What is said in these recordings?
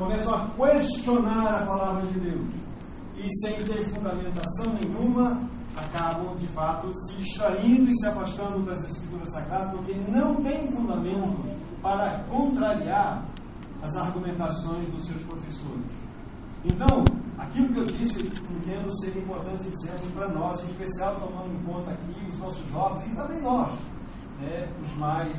começam a questionar a palavra de Deus e, sem ter fundamentação nenhuma, acabam de fato se extraindo e se afastando das Escrituras Sagradas porque não tem fundamento para contrariar as argumentações dos seus professores. Então, aquilo que eu disse, entendo ser importante dizer para nós, em especial tomando em conta aqui os nossos jovens e também nós, né, os mais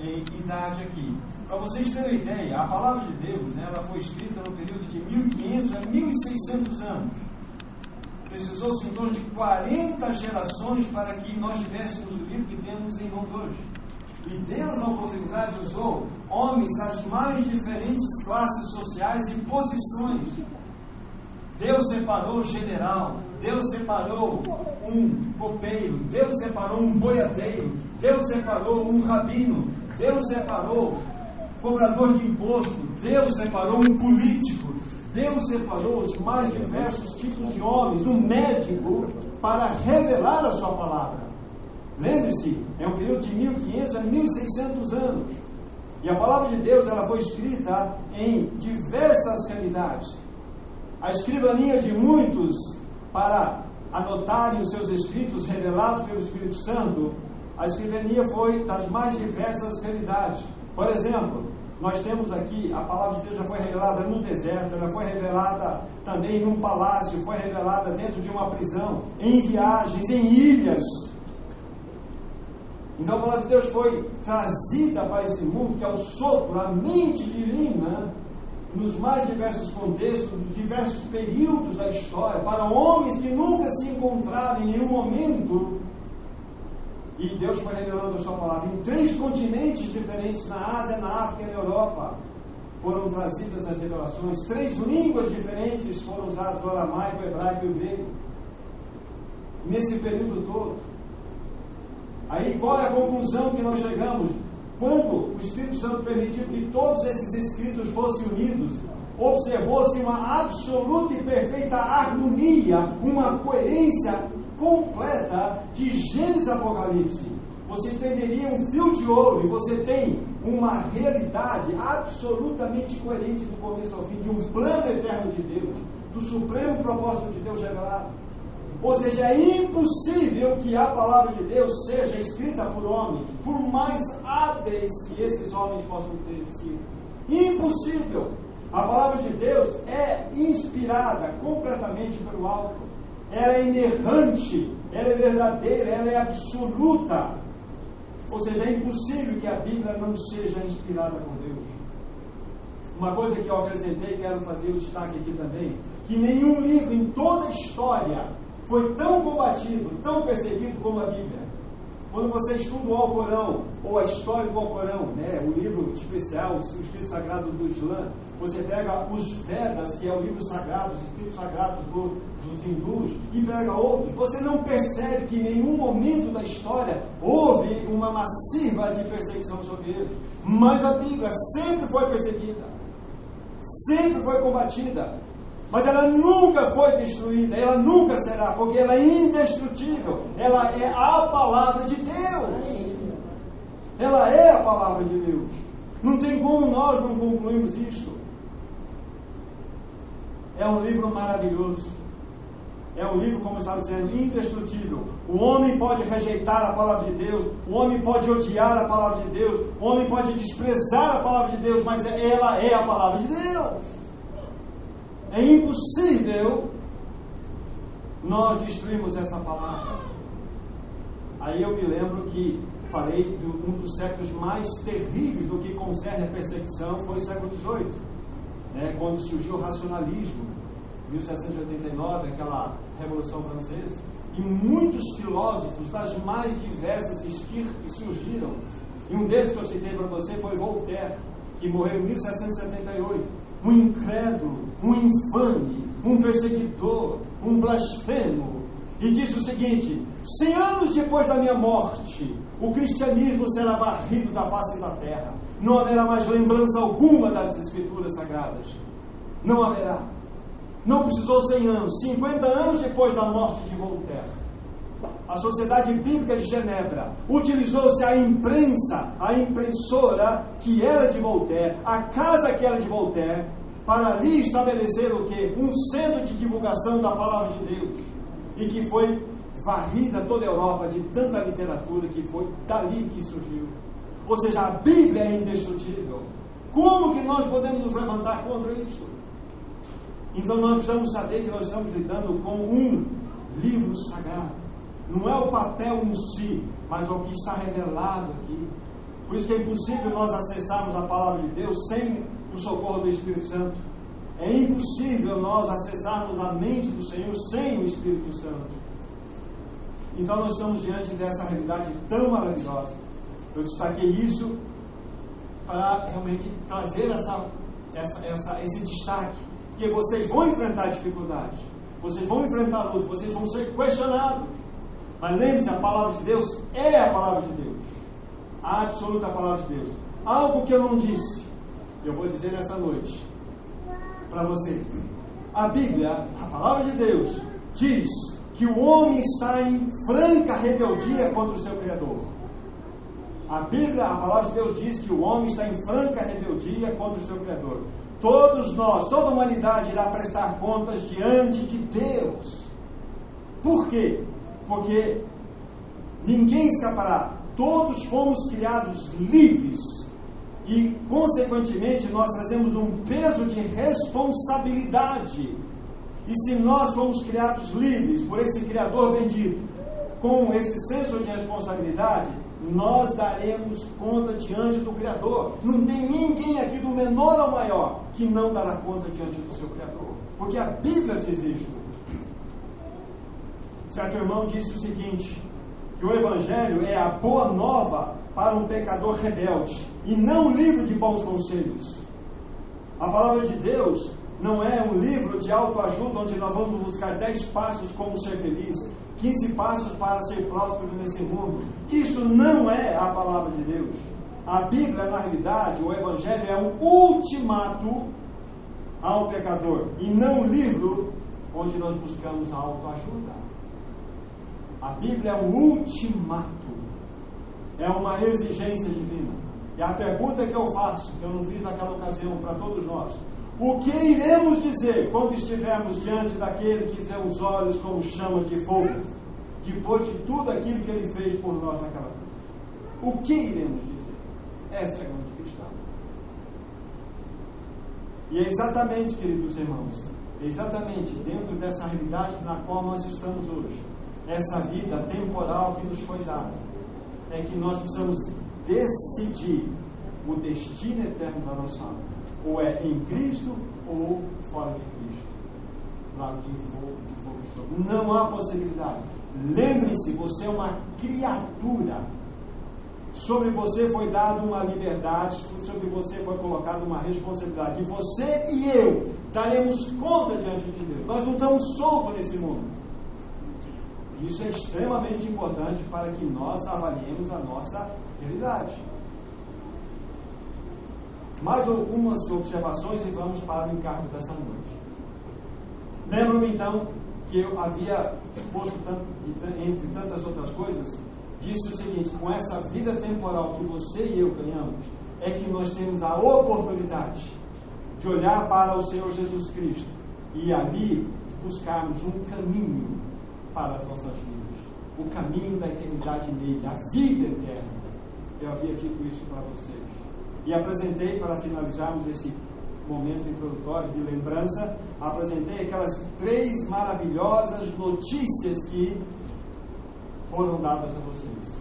em idade aqui. Para vocês terem uma ideia, a palavra de Deus né, ela foi escrita no período de 1500 a 1600 anos. Precisou-se em torno de 40 gerações para que nós tivéssemos o livro que temos em mãos hoje. E Deus, na oportunidade, usou homens das mais diferentes classes sociais e posições. Deus separou o general, Deus separou um copeiro, Deus separou um boiadeiro, Deus separou um rabino, Deus separou cobrador de imposto, Deus separou um político, Deus separou os mais diversos tipos de homens, um médico, para revelar a sua palavra. Lembre-se, é um período de 1500 a 1600 anos. E a palavra de Deus ela foi escrita em diversas realidades. A escrivania de muitos para anotarem os seus escritos revelados pelo Espírito Santo, a escrivania foi das mais diversas realidades. Por exemplo, nós temos aqui, a palavra de Deus já foi revelada no deserto, já foi revelada também num palácio, foi revelada dentro de uma prisão, em viagens, em ilhas. Então a palavra de Deus foi trazida para esse mundo, que é o sopro, a mente divina, nos mais diversos contextos, nos diversos períodos da história, para homens que nunca se encontraram em nenhum momento e Deus foi revelando a sua palavra em três continentes diferentes, na Ásia, na África e na Europa. Foram trazidas as revelações. Três línguas diferentes foram usadas: o aramaico, o hebraico e o grego. Nesse período todo. Aí qual é a conclusão que nós chegamos? Quando o Espírito Santo permitiu que todos esses escritos fossem unidos, observou-se uma absoluta e perfeita harmonia, uma coerência completa de Gênesis Apocalipse. Você entenderia um fio de ouro e você tem uma realidade absolutamente coerente do começo ao fim, de um plano eterno de Deus, do supremo propósito de Deus revelado. Ou seja, é impossível que a palavra de Deus seja escrita por homens, por mais hábeis que esses homens possam ter sido. Impossível. A palavra de Deus é inspirada completamente pelo alto ela é inerrante, ela é verdadeira, ela é absoluta. Ou seja, é impossível que a Bíblia não seja inspirada por Deus. Uma coisa que eu acrescentei, quero fazer o destaque aqui também, que nenhum livro em toda a história foi tão combatido, tão perseguido como a Bíblia. Quando você estuda o Alcorão, ou a história do Alcorão, né, o livro especial, o escrito sagrado do Islã, você pega os Vedas, que é o livro sagrado, os escritos sagrados do, dos hindus, e pega outro, você não percebe que em nenhum momento da história houve uma massiva de perseguição sobre eles. Mas a Bíblia sempre foi perseguida, sempre foi combatida. Mas ela nunca foi destruída, ela nunca será, porque ela é indestrutível. Ela é a palavra de Deus. Ela é a palavra de Deus. Não tem como nós não concluirmos isso. É um livro maravilhoso. É um livro, como eu estava dizendo, indestrutível. O homem pode rejeitar a palavra de Deus, o homem pode odiar a palavra de Deus, o homem pode desprezar a palavra de Deus, mas ela é a palavra de Deus. É impossível nós destruirmos essa palavra. Aí eu me lembro que falei de um dos séculos mais terríveis do que concerne a perseguição foi o século XVIII, né, quando surgiu o racionalismo, 1789, aquela Revolução Francesa, e muitos filósofos das mais diversas que surgiram. E um deles que eu citei para você foi Voltaire, que morreu em 1778 um incrédulo, um infame, um perseguidor, um blasfemo. E diz o seguinte: cem anos depois da minha morte, o cristianismo será varrido da face da terra. Não haverá mais lembrança alguma das escrituras sagradas. Não haverá. Não precisou 100 anos, 50 anos depois da morte de Voltaire. A Sociedade Bíblica de Genebra utilizou-se a imprensa, a impressora que era de Voltaire, a casa que era de Voltaire, para ali estabelecer o que? Um centro de divulgação da palavra de Deus. E que foi varrida toda a Europa de tanta literatura que foi dali que surgiu. Ou seja, a Bíblia é indestrutível. Como que nós podemos nos levantar contra isso? Então nós precisamos saber que nós estamos lidando com um livro sagrado. Não é o papel em si, mas o que está revelado aqui. Por isso que é impossível nós acessarmos a palavra de Deus sem o socorro do Espírito Santo. É impossível nós acessarmos a mente do Senhor sem o Espírito Santo. Então nós estamos diante dessa realidade tão maravilhosa. Eu destaquei isso para realmente trazer essa, essa, essa, esse destaque. Porque vocês vão enfrentar dificuldades, vocês vão enfrentar lutas, vocês vão ser questionados. Mas lembre-se, a palavra de Deus é a palavra de Deus. A absoluta palavra de Deus. Algo que eu não disse, eu vou dizer nessa noite para vocês. A Bíblia, a palavra de Deus, diz que o homem está em franca rebeldia contra o seu Criador. A Bíblia, a palavra de Deus diz que o homem está em franca rebeldia contra o seu Criador. Todos nós, toda a humanidade irá prestar contas diante de Deus. Por quê? Porque ninguém escapará. Todos fomos criados livres e, consequentemente, nós trazemos um peso de responsabilidade. E se nós fomos criados livres por esse Criador bendito, com esse senso de responsabilidade, nós daremos conta diante do Criador. Não tem ninguém aqui, do menor ao maior, que não dará conta diante do seu Criador. Porque a Bíblia diz isso. Certo irmão disse o seguinte: que o Evangelho é a boa nova para um pecador rebelde e não livro de bons conselhos. A palavra de Deus não é um livro de autoajuda onde nós vamos buscar 10 passos como ser feliz, 15 passos para ser próspero nesse mundo. Isso não é a palavra de Deus. A Bíblia, na realidade, o Evangelho é um ultimato ao pecador e não um livro onde nós buscamos a autoajuda. A Bíblia é um ultimato, é uma exigência divina. E a pergunta que eu faço, que eu não fiz naquela ocasião para todos nós: o que iremos dizer quando estivermos diante daquele que tem os olhos como chamas de fogo, depois de tudo aquilo que ele fez por nós naquela cruz? O que iremos dizer? Essa é a grande questão. E é exatamente, queridos irmãos, exatamente dentro dessa realidade na qual nós estamos hoje essa vida temporal que nos foi dada, é que nós precisamos decidir o destino eterno da nossa alma. Ou é em Cristo ou fora de Cristo. Fogo de fogo. Não há possibilidade. Lembre-se, você é uma criatura. Sobre você foi dada uma liberdade, sobre você foi colocada uma responsabilidade. E você e eu daremos conta diante de Deus. Nós não estamos soltos nesse mundo. Isso é extremamente importante para que nós avaliemos a nossa Mais algumas observações e vamos para o encargo dessa noite. Lembro-me então que eu havia exposto tanto, entre tantas outras coisas, disse o seguinte: com essa vida temporal que você e eu ganhamos, é que nós temos a oportunidade de olhar para o Senhor Jesus Cristo e ali buscarmos um caminho para as nossas vidas. O caminho da eternidade nele, a vida eterna. Eu havia dito isso para vocês. E apresentei, para finalizarmos esse momento introdutório de lembrança, apresentei aquelas três maravilhosas notícias que foram dadas a vocês.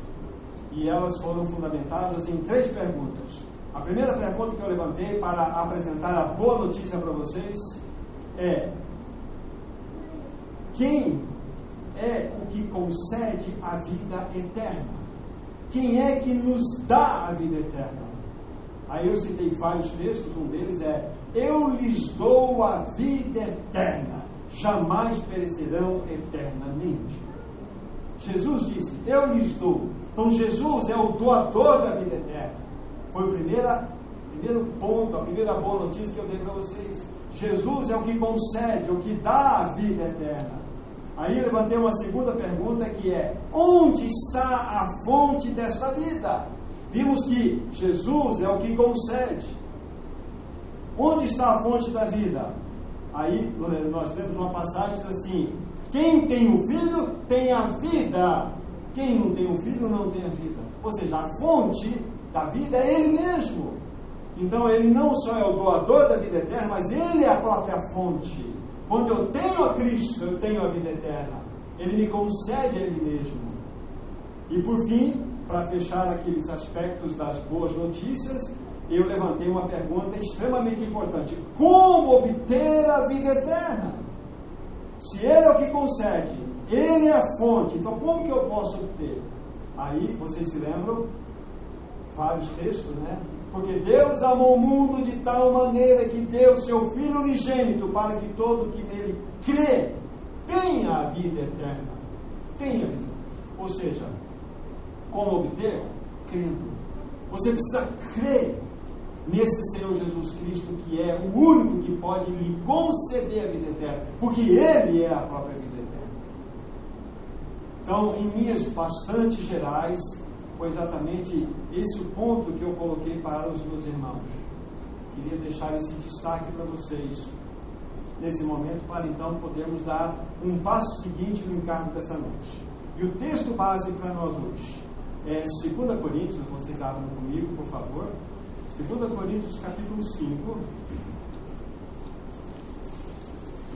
E elas foram fundamentadas em três perguntas. A primeira pergunta que eu levantei para apresentar a boa notícia para vocês é: quem é o que concede a vida eterna. Quem é que nos dá a vida eterna? Aí eu citei vários textos, um deles é: Eu lhes dou a vida eterna, jamais perecerão eternamente. Jesus disse: Eu lhes dou. Então Jesus é o doador da vida eterna. Foi o primeiro, primeiro ponto, a primeira boa notícia que eu dei para vocês. Jesus é o que concede, o que dá a vida eterna. Aí levantei uma segunda pergunta que é: onde está a fonte desta vida? Vimos que Jesus é o que concede. Onde está a fonte da vida? Aí nós temos uma passagem assim: quem tem o filho tem a vida. Quem não tem o filho não tem a vida. Ou seja, a fonte da vida é Ele mesmo. Então Ele não só é o doador da vida eterna, mas Ele é a própria fonte. Quando eu tenho a Cristo, eu tenho a vida eterna. Ele me concede a Ele mesmo. E por fim, para fechar aqueles aspectos das boas notícias, eu levantei uma pergunta extremamente importante: como obter a vida eterna? Se Ele é o que concede, Ele é a fonte, então como que eu posso obter? Aí vocês se lembram? Vários textos, né? Porque Deus amou o mundo de tal maneira que deu seu Filho unigênito para que todo que nele crê tenha a vida eterna. Tenha vida. Ou seja, como obter? Crendo. Você precisa crer nesse Senhor Jesus Cristo, que é o único que pode lhe conceder a vida eterna, porque Ele é a própria vida eterna. Então, em linhas bastante gerais, foi exatamente esse o ponto que eu coloquei para os meus irmãos. Queria deixar esse destaque para vocês nesse momento, para então podermos dar um passo seguinte no encargo dessa noite. E o texto base para nós hoje é 2 Coríntios, vocês abram comigo, por favor. 2 Coríntios capítulo 5.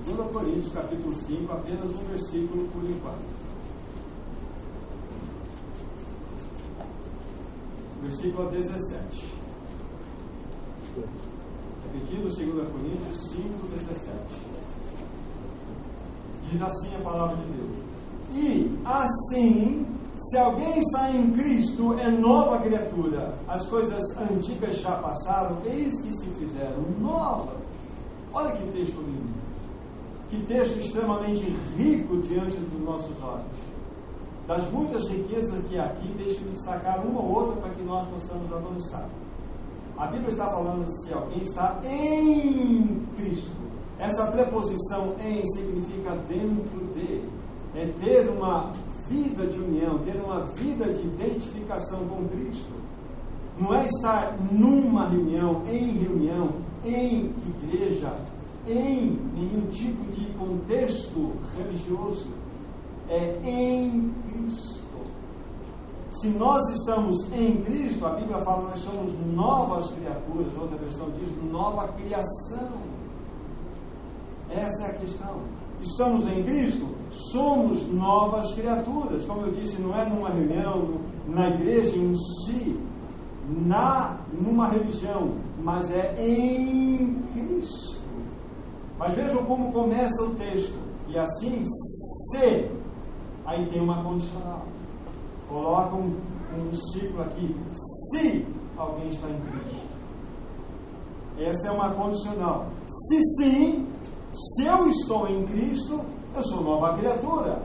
2 Coríntios capítulo 5, apenas um versículo por enquanto. Versículo 17. Repetindo 2 Coríntios 5, 17. Diz assim a palavra de Deus. E assim se alguém está em Cristo, é nova criatura. As coisas antigas já passaram, eis que se fizeram novas. Olha que texto lindo. Que texto extremamente rico diante dos nossos olhos. Das muitas riquezas que aqui, deixe-me destacar uma ou outra para que nós possamos avançar. A Bíblia está falando se alguém está em Cristo. Essa preposição em significa dentro de. É ter uma vida de união, ter uma vida de identificação com Cristo. Não é estar numa reunião, em reunião, em igreja, em nenhum tipo de contexto religioso. É em Cristo. Se nós estamos em Cristo, a Bíblia fala que nós somos novas criaturas, outra versão diz nova criação. Essa é a questão estamos em Cristo, somos novas criaturas. Como eu disse, não é numa reunião, na igreja em si, na, numa religião, mas é em Cristo. Mas vejam como começa o texto. E assim, se, aí tem uma condicional. Coloca um, um ciclo aqui. Se alguém está em Cristo. Essa é uma condicional. Se sim, se eu estou em Cristo, eu sou nova criatura.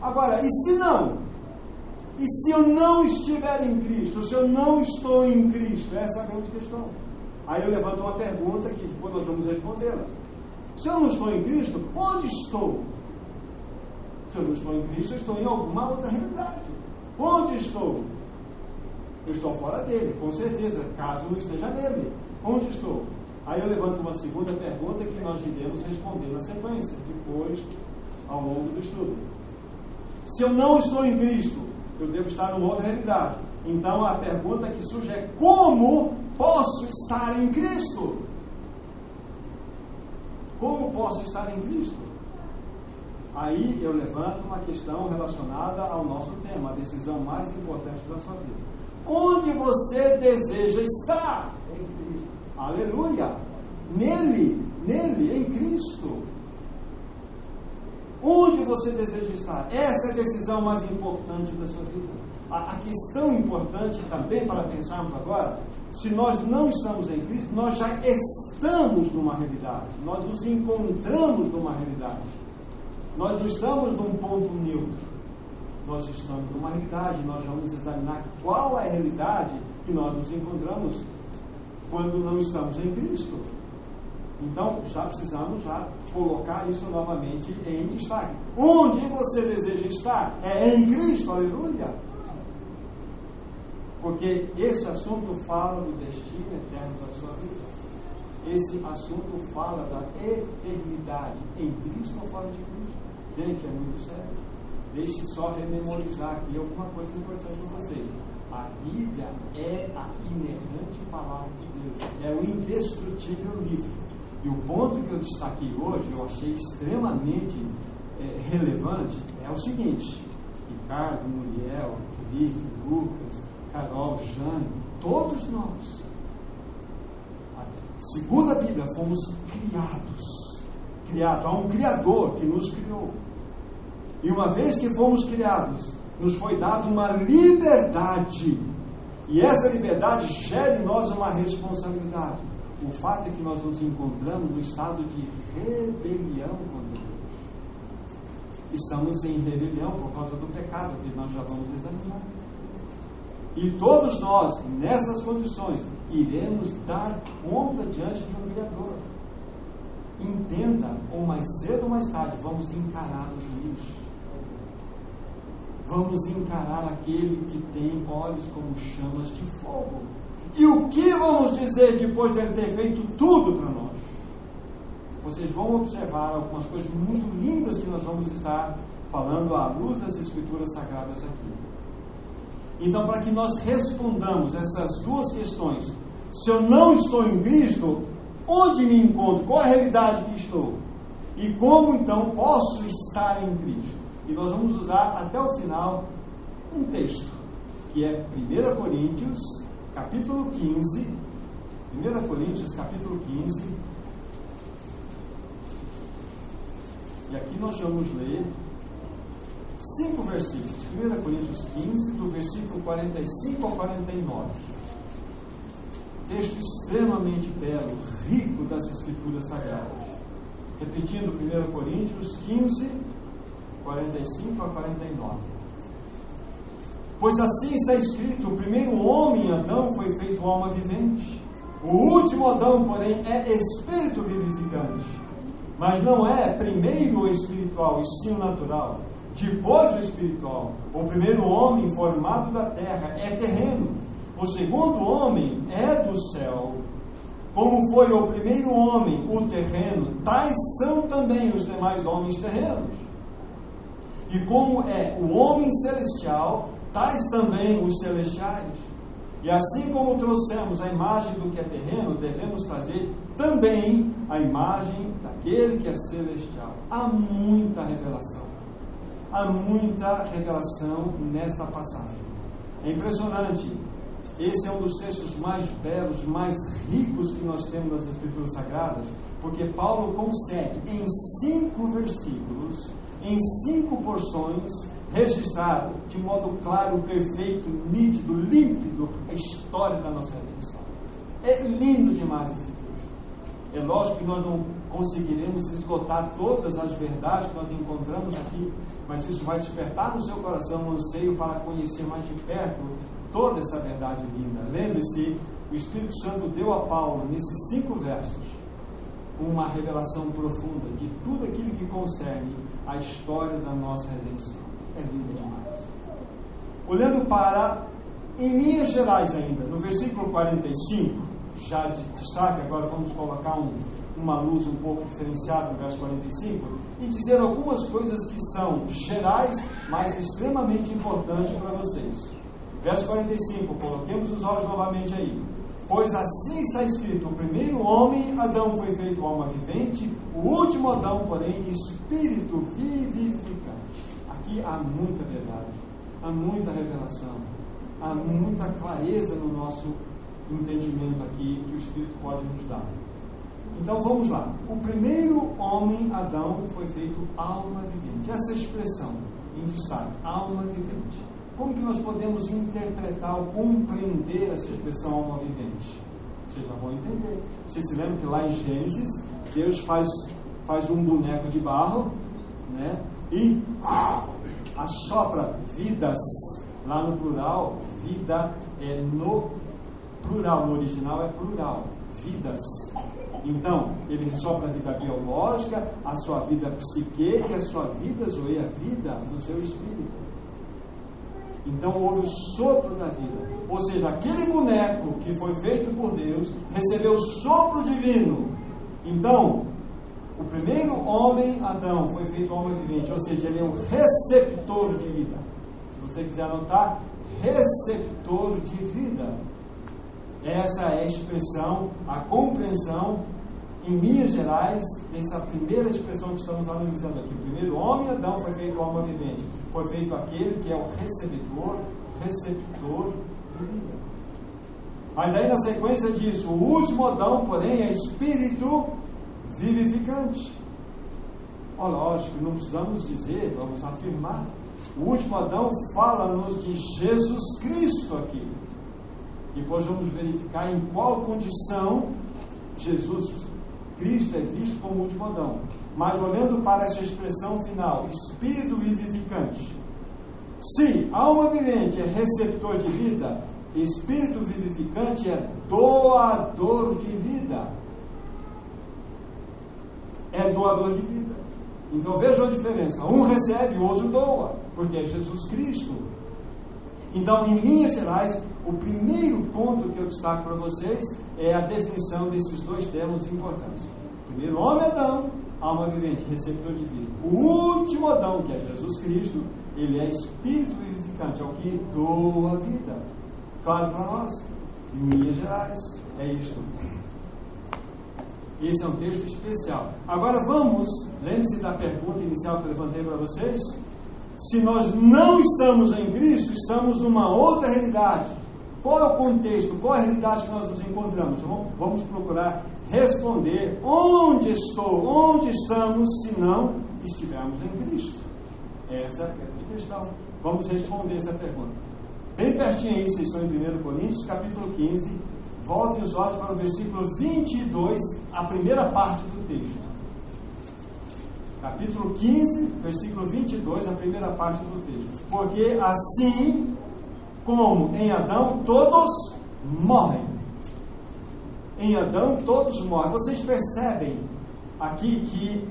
Agora, e se não? E se eu não estiver em Cristo? Se eu não estou em Cristo? Essa é a grande questão. Aí eu levanto uma pergunta que depois nós vamos respondê-la. Se eu não estou em Cristo, onde estou? Se eu não estou em Cristo, eu estou em alguma outra realidade. Onde estou? Eu estou fora dele, com certeza, caso não esteja nele. Onde estou? Aí eu levanto uma segunda pergunta que nós iremos responder na sequência, depois, ao longo do estudo. Se eu não estou em Cristo, eu devo estar numa outra realidade. Então a pergunta que surge é: como posso estar em Cristo? Como posso estar em Cristo? Aí eu levanto uma questão relacionada ao nosso tema, a decisão mais importante da sua vida. Onde você deseja estar? Em Cristo. Aleluia! Nele, nele, em Cristo. Onde você deseja estar? Essa é a decisão mais importante da sua vida. A, a questão importante também para pensarmos agora, se nós não estamos em Cristo, nós já estamos numa realidade. Nós nos encontramos numa realidade. Nós não estamos num ponto neutro. Nós estamos numa realidade. Nós vamos examinar qual é a realidade que nós nos encontramos quando não estamos em Cristo. Então, já precisamos já colocar isso novamente em destaque. Onde você deseja estar? É em Cristo, aleluia. Porque esse assunto fala do destino eterno da sua vida. esse assunto fala da eternidade em Cristo ou fora de Cristo. Gente, é muito sério. Deixe só rememorizar aqui alguma coisa importante para vocês. A Bíblia é a inerrante palavra de Deus, é o indestrutível livro. E o ponto que eu destaquei hoje, eu achei extremamente é, relevante, é o seguinte: Ricardo, Muriel, Felipe, Lucas, Carol, Jane, todos nós, segundo a Bíblia, fomos criados. Criados, há um Criador que nos criou. E uma vez que fomos criados, nos foi dada uma liberdade. E essa liberdade gera em nós uma responsabilidade. O fato é que nós nos encontramos no estado de rebelião contra Deus. Estamos em rebelião por causa do pecado, que nós já vamos examinar. E todos nós, nessas condições, iremos dar conta diante de um Criador. Entenda, ou mais cedo ou mais tarde, vamos encarar o juízo vamos encarar aquele que tem olhos como chamas de fogo. E o que vamos dizer depois de ele ter feito tudo para nós? Vocês vão observar algumas coisas muito lindas que nós vamos estar falando à luz das Escrituras Sagradas aqui. Então, para que nós respondamos essas duas questões, se eu não estou em Cristo, onde me encontro? Qual a realidade que estou? E como então posso estar em Cristo? E nós vamos usar até o final um texto, que é 1 Coríntios, capítulo 15. 1 Coríntios, capítulo 15. E aqui nós vamos ler cinco versículos. 1 Coríntios 15, do versículo 45 ao 49. Texto extremamente belo, rico das Escrituras Sagradas. Repetindo, 1 Coríntios 15, 45 a 49. Pois assim está escrito: o primeiro homem, Adão, foi feito alma vivente. O último Adão, porém, é espírito vivificante. Mas não é primeiro o espiritual, e sim o natural. Depois o espiritual. O primeiro homem formado da terra é terreno. O segundo homem é do céu. Como foi o primeiro homem, o terreno, tais são também os demais homens terrenos. E como é o homem celestial, tais também os celestiais. E assim como trouxemos a imagem do que é terreno, devemos fazer também a imagem daquele que é celestial. Há muita revelação. Há muita revelação nessa passagem. É impressionante. Esse é um dos textos mais belos, mais ricos que nós temos nas Escrituras Sagradas, porque Paulo consegue, em cinco versículos, em cinco porções, registrar de modo claro, perfeito, nítido, límpido a história da nossa redenção. É lindo demais esse texto. É lógico que nós não conseguiremos esgotar todas as verdades que nós encontramos aqui, mas isso vai despertar no seu coração um anseio para conhecer mais de perto toda essa verdade linda. Lembre-se, o Espírito Santo deu a Paulo, nesses cinco versos, uma revelação profunda de tudo aquilo que concerne a história da nossa redenção. É lindo demais. Olhando para, em linhas gerais ainda, no versículo 45, já de destaque, agora vamos colocar um, uma luz um pouco diferenciada no verso 45, e dizer algumas coisas que são gerais, mas extremamente importantes para vocês. Verso 45, coloquemos os olhos novamente aí. Pois assim está escrito: o primeiro homem, Adão, foi feito alma vivente, o último Adão, porém, espírito vivificante. Aqui há muita verdade, há muita revelação, há muita clareza no nosso entendimento aqui que o Espírito pode nos dar. Então vamos lá. O primeiro homem, Adão, foi feito alma vivente. Essa expressão em destaque, alma vivente. Como que nós podemos interpretar ou compreender essa expressão alma vivente? Vocês já vão entender. Vocês se lembram que lá em Gênesis, Deus faz, faz um boneco de barro, né? E assopra vidas, lá no plural, vida é no plural, no original é plural, vidas. Então, ele sopra a vida biológica, a sua vida psique e a sua vida zoe, a vida no seu espírito. Então houve o sopro da vida, Ou seja, aquele boneco que foi feito por Deus recebeu o sopro divino. Então, o primeiro homem, Adão, foi feito homem vivente, ou seja, ele é um receptor de vida. Se você quiser anotar, receptor de vida. Essa é a expressão, a compreensão, em linhas gerais, dessa primeira expressão que estamos analisando aqui. O primeiro homem, Adão, foi feito alma vivente. Foi feito aquele que é o recebedor, receptor de vida. Mas aí na sequência disso, o último Adão, porém, é espírito vivificante. Oh, lógico, não precisamos dizer, vamos afirmar. O último Adão fala-nos de Jesus Cristo aqui. Depois vamos verificar em qual condição Jesus Cristo é visto como o último Adão. Mas olhando para essa expressão final, espírito vivificante. Se alma vivente é receptor de vida, espírito vivificante é doador de vida. É doador de vida. Então veja a diferença. Um recebe, o outro doa, porque é Jesus Cristo. Então, em linhas gerais, o primeiro ponto que eu destaco para vocês é a definição desses dois termos importantes. Primeiro, homem Adão, alma vivente, receptor de vida. O último Adão, que é Jesus Cristo, ele é espírito vivificante, é o que doa a vida. Claro para nós, em linhas gerais, é isto. Esse é um texto especial. Agora vamos, lembre-se da pergunta inicial que eu levantei para vocês. Se nós não estamos em Cristo, estamos numa outra realidade. Qual é o contexto? Qual é a realidade que nós nos encontramos? Vamos procurar responder onde estou, onde estamos, se não estivermos em Cristo. Essa é a questão. Vamos responder essa pergunta. Bem pertinho aí, vocês estão em 1 Coríntios, capítulo 15. Voltem os olhos para o versículo 22, a primeira parte do texto capítulo 15, versículo 22, a primeira parte do texto. Porque assim como em Adão todos morrem. Em Adão todos morrem. Vocês percebem aqui que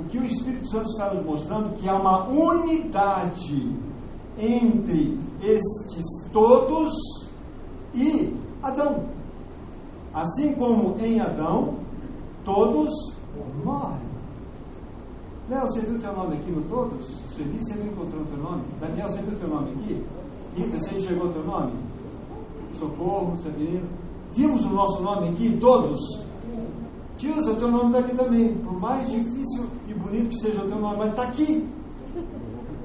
o que o Espírito Santo está nos mostrando que há uma unidade entre estes todos e Adão. Assim como em Adão todos morrem. Léo, você viu teu nome aqui no Todos? Você disse, você não encontrou teu nome? Daniel, você viu teu nome aqui? Rita, você enxergou teu nome? Socorro, Sabino. Vimos o nosso nome aqui, todos? Tilsa, o teu nome está aqui também. Por mais difícil e bonito que seja o teu nome, mas está aqui.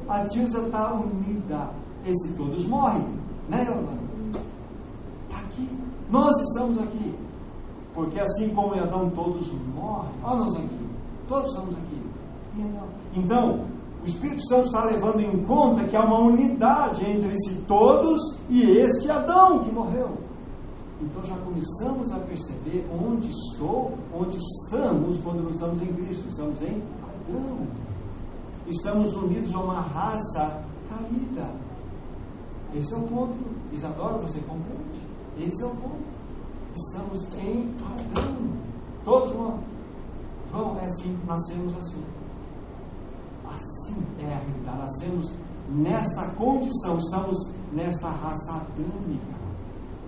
A Tilsa está unida. Esse todos morrem, né, Yolanda? Está aqui. Nós estamos aqui. Porque assim como em Adão todos morrem. Olha nós aqui. Todos estamos aqui. Então, o Espírito Santo está levando em conta que há uma unidade entre esse todos e este Adão que morreu. Então já começamos a perceber onde estou, onde estamos quando não estamos em Cristo. Estamos em Adão. Estamos unidos a uma raça caída. Esse é o ponto. Isadora, você compreende? Esse é o ponto. Estamos em Adão. Todos. João, é assim, nascemos assim. Assim é a realidade. Nascemos nesta condição, estamos nesta raça adâmica.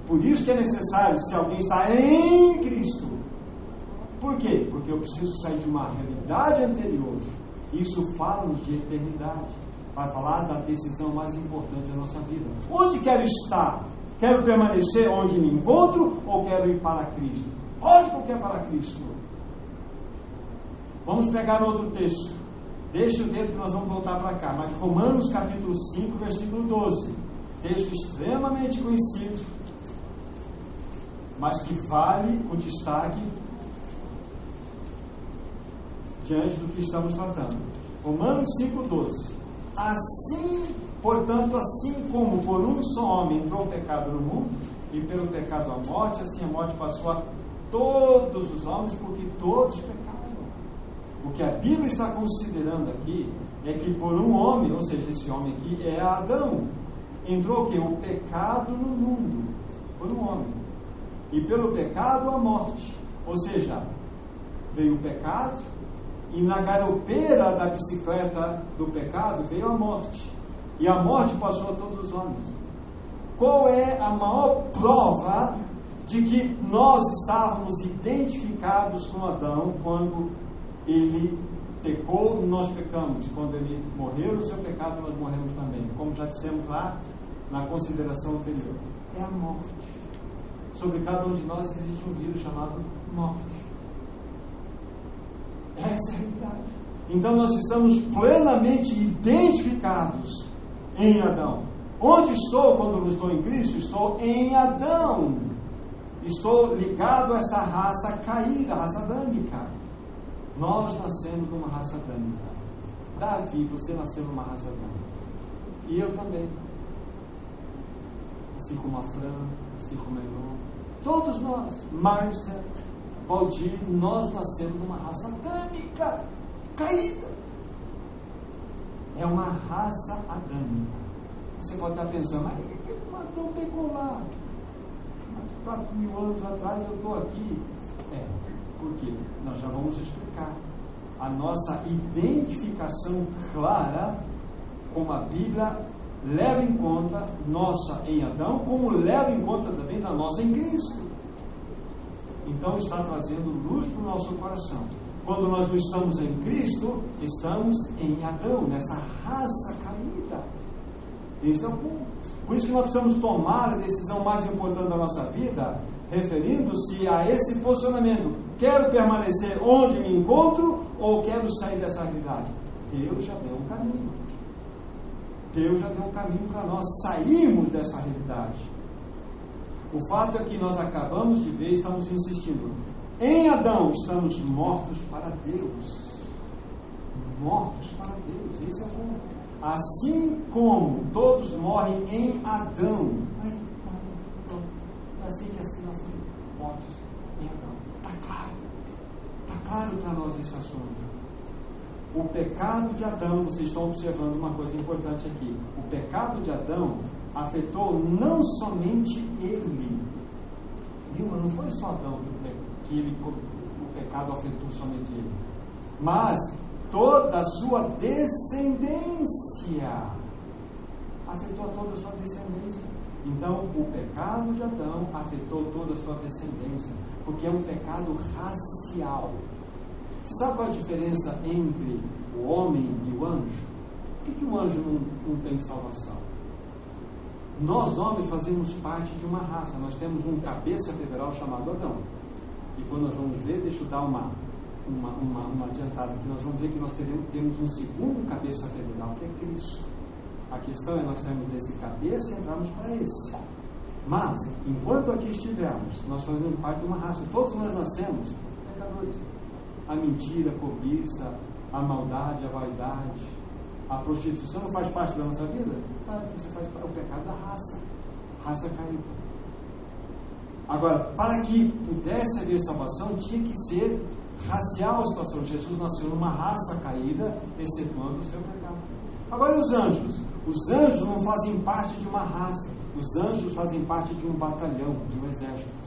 Por isso que é necessário, se alguém está em Cristo. Por quê? Porque eu preciso sair de uma realidade anterior. Isso fala-nos de eternidade. Vai falar da decisão mais importante da nossa vida. Onde quero estar? Quero permanecer onde me encontro ou quero ir para Cristo? Lógico que é para Cristo. Vamos pegar outro texto. Deixa o dedo que nós vamos voltar para cá. Mas Romanos capítulo 5, versículo 12. Texto extremamente conhecido, mas que vale o destaque diante do que estamos tratando. Romanos 5,12. Assim, portanto, assim como por um só homem entrou o pecado no mundo, e pelo pecado a morte, assim a morte passou a todos os homens, porque todos pecaram. O que a Bíblia está considerando aqui é que por um homem, ou seja, esse homem aqui é Adão, entrou o que? O pecado no mundo, por um homem. E pelo pecado a morte. Ou seja, veio o pecado, e na garopeira da bicicleta do pecado veio a morte. E a morte passou a todos os homens. qual é a maior prova de que nós estávamos identificados com Adão quando ele pecou, nós pecamos. Quando ele morreu no seu pecado, nós morremos também. Como já dissemos lá na consideração anterior. É a morte. Sobre cada um de nós existe um vírus chamado morte. Essa é a realidade. Então nós estamos plenamente identificados em Adão. Onde estou quando estou em Cristo? Estou em Adão. Estou ligado a essa raça caída, a raça adâmica. Nós nascemos numa raça adâmica. Davi, você nasceu numa raça adâmica. E eu também. Assim como a Fran, assim como a Elô. Todos nós. Márcia, Valdir, nós nascemos numa raça adâmica caída. É uma raça adâmica. Você pode estar pensando, mas Adão pegou lá? Quatro mil anos atrás eu estou aqui. É, porque nós já vamos explicar. A nossa identificação clara, como a Bíblia leva em conta nossa em Adão, como leva em conta também da nossa em Cristo. Então está trazendo luz para o nosso coração. Quando nós não estamos em Cristo, estamos em Adão, nessa raça caída. Esse é o ponto. Por isso que nós precisamos tomar a decisão mais importante da nossa vida, referindo-se a esse posicionamento. Quero permanecer onde me encontro ou quero sair dessa realidade? Deus já deu um caminho. Deus já deu um caminho para nós sairmos dessa realidade. O fato é que nós acabamos de ver estamos insistindo. Em Adão estamos mortos para Deus. Mortos para Deus. Esse é o ponto. Assim como todos morrem em Adão. É assim que assim nós mortos em Adão. Está claro. Está claro para nós esse assunto. O pecado de Adão, vocês estão observando uma coisa importante aqui. O pecado de Adão afetou não somente ele. Vilma, não foi só Adão que ele, o pecado afetou somente ele, mas toda a sua descendência. Afetou toda a sua descendência. Então, o pecado de Adão afetou toda a sua descendência, porque é um pecado racial. Você sabe qual é a diferença entre o homem e o anjo? Por que, que o anjo não, não tem salvação? Nós, homens, fazemos parte de uma raça. Nós temos um cabeça federal chamado Adão. E quando nós vamos ver, deixa eu dar uma, uma, uma, uma adiantada aqui, nós vamos ver que nós teremos, temos um segundo cabeça federal, que é Cristo. A questão é nós saímos desse cabeça e entramos para esse. Mas, enquanto aqui estivermos, nós fazemos parte de uma raça. Todos nós nascemos pecadores. A mentira, a cobiça, a maldade, a vaidade, a prostituição não faz parte da nossa vida? Claro você faz parte, é o pecado da raça, raça caída. Agora, para que pudesse haver salvação, tinha que ser racial a situação. Jesus nasceu numa raça caída, excetuando o seu pecado. Agora, e os anjos? Os anjos não fazem parte de uma raça, os anjos fazem parte de um batalhão, de um exército.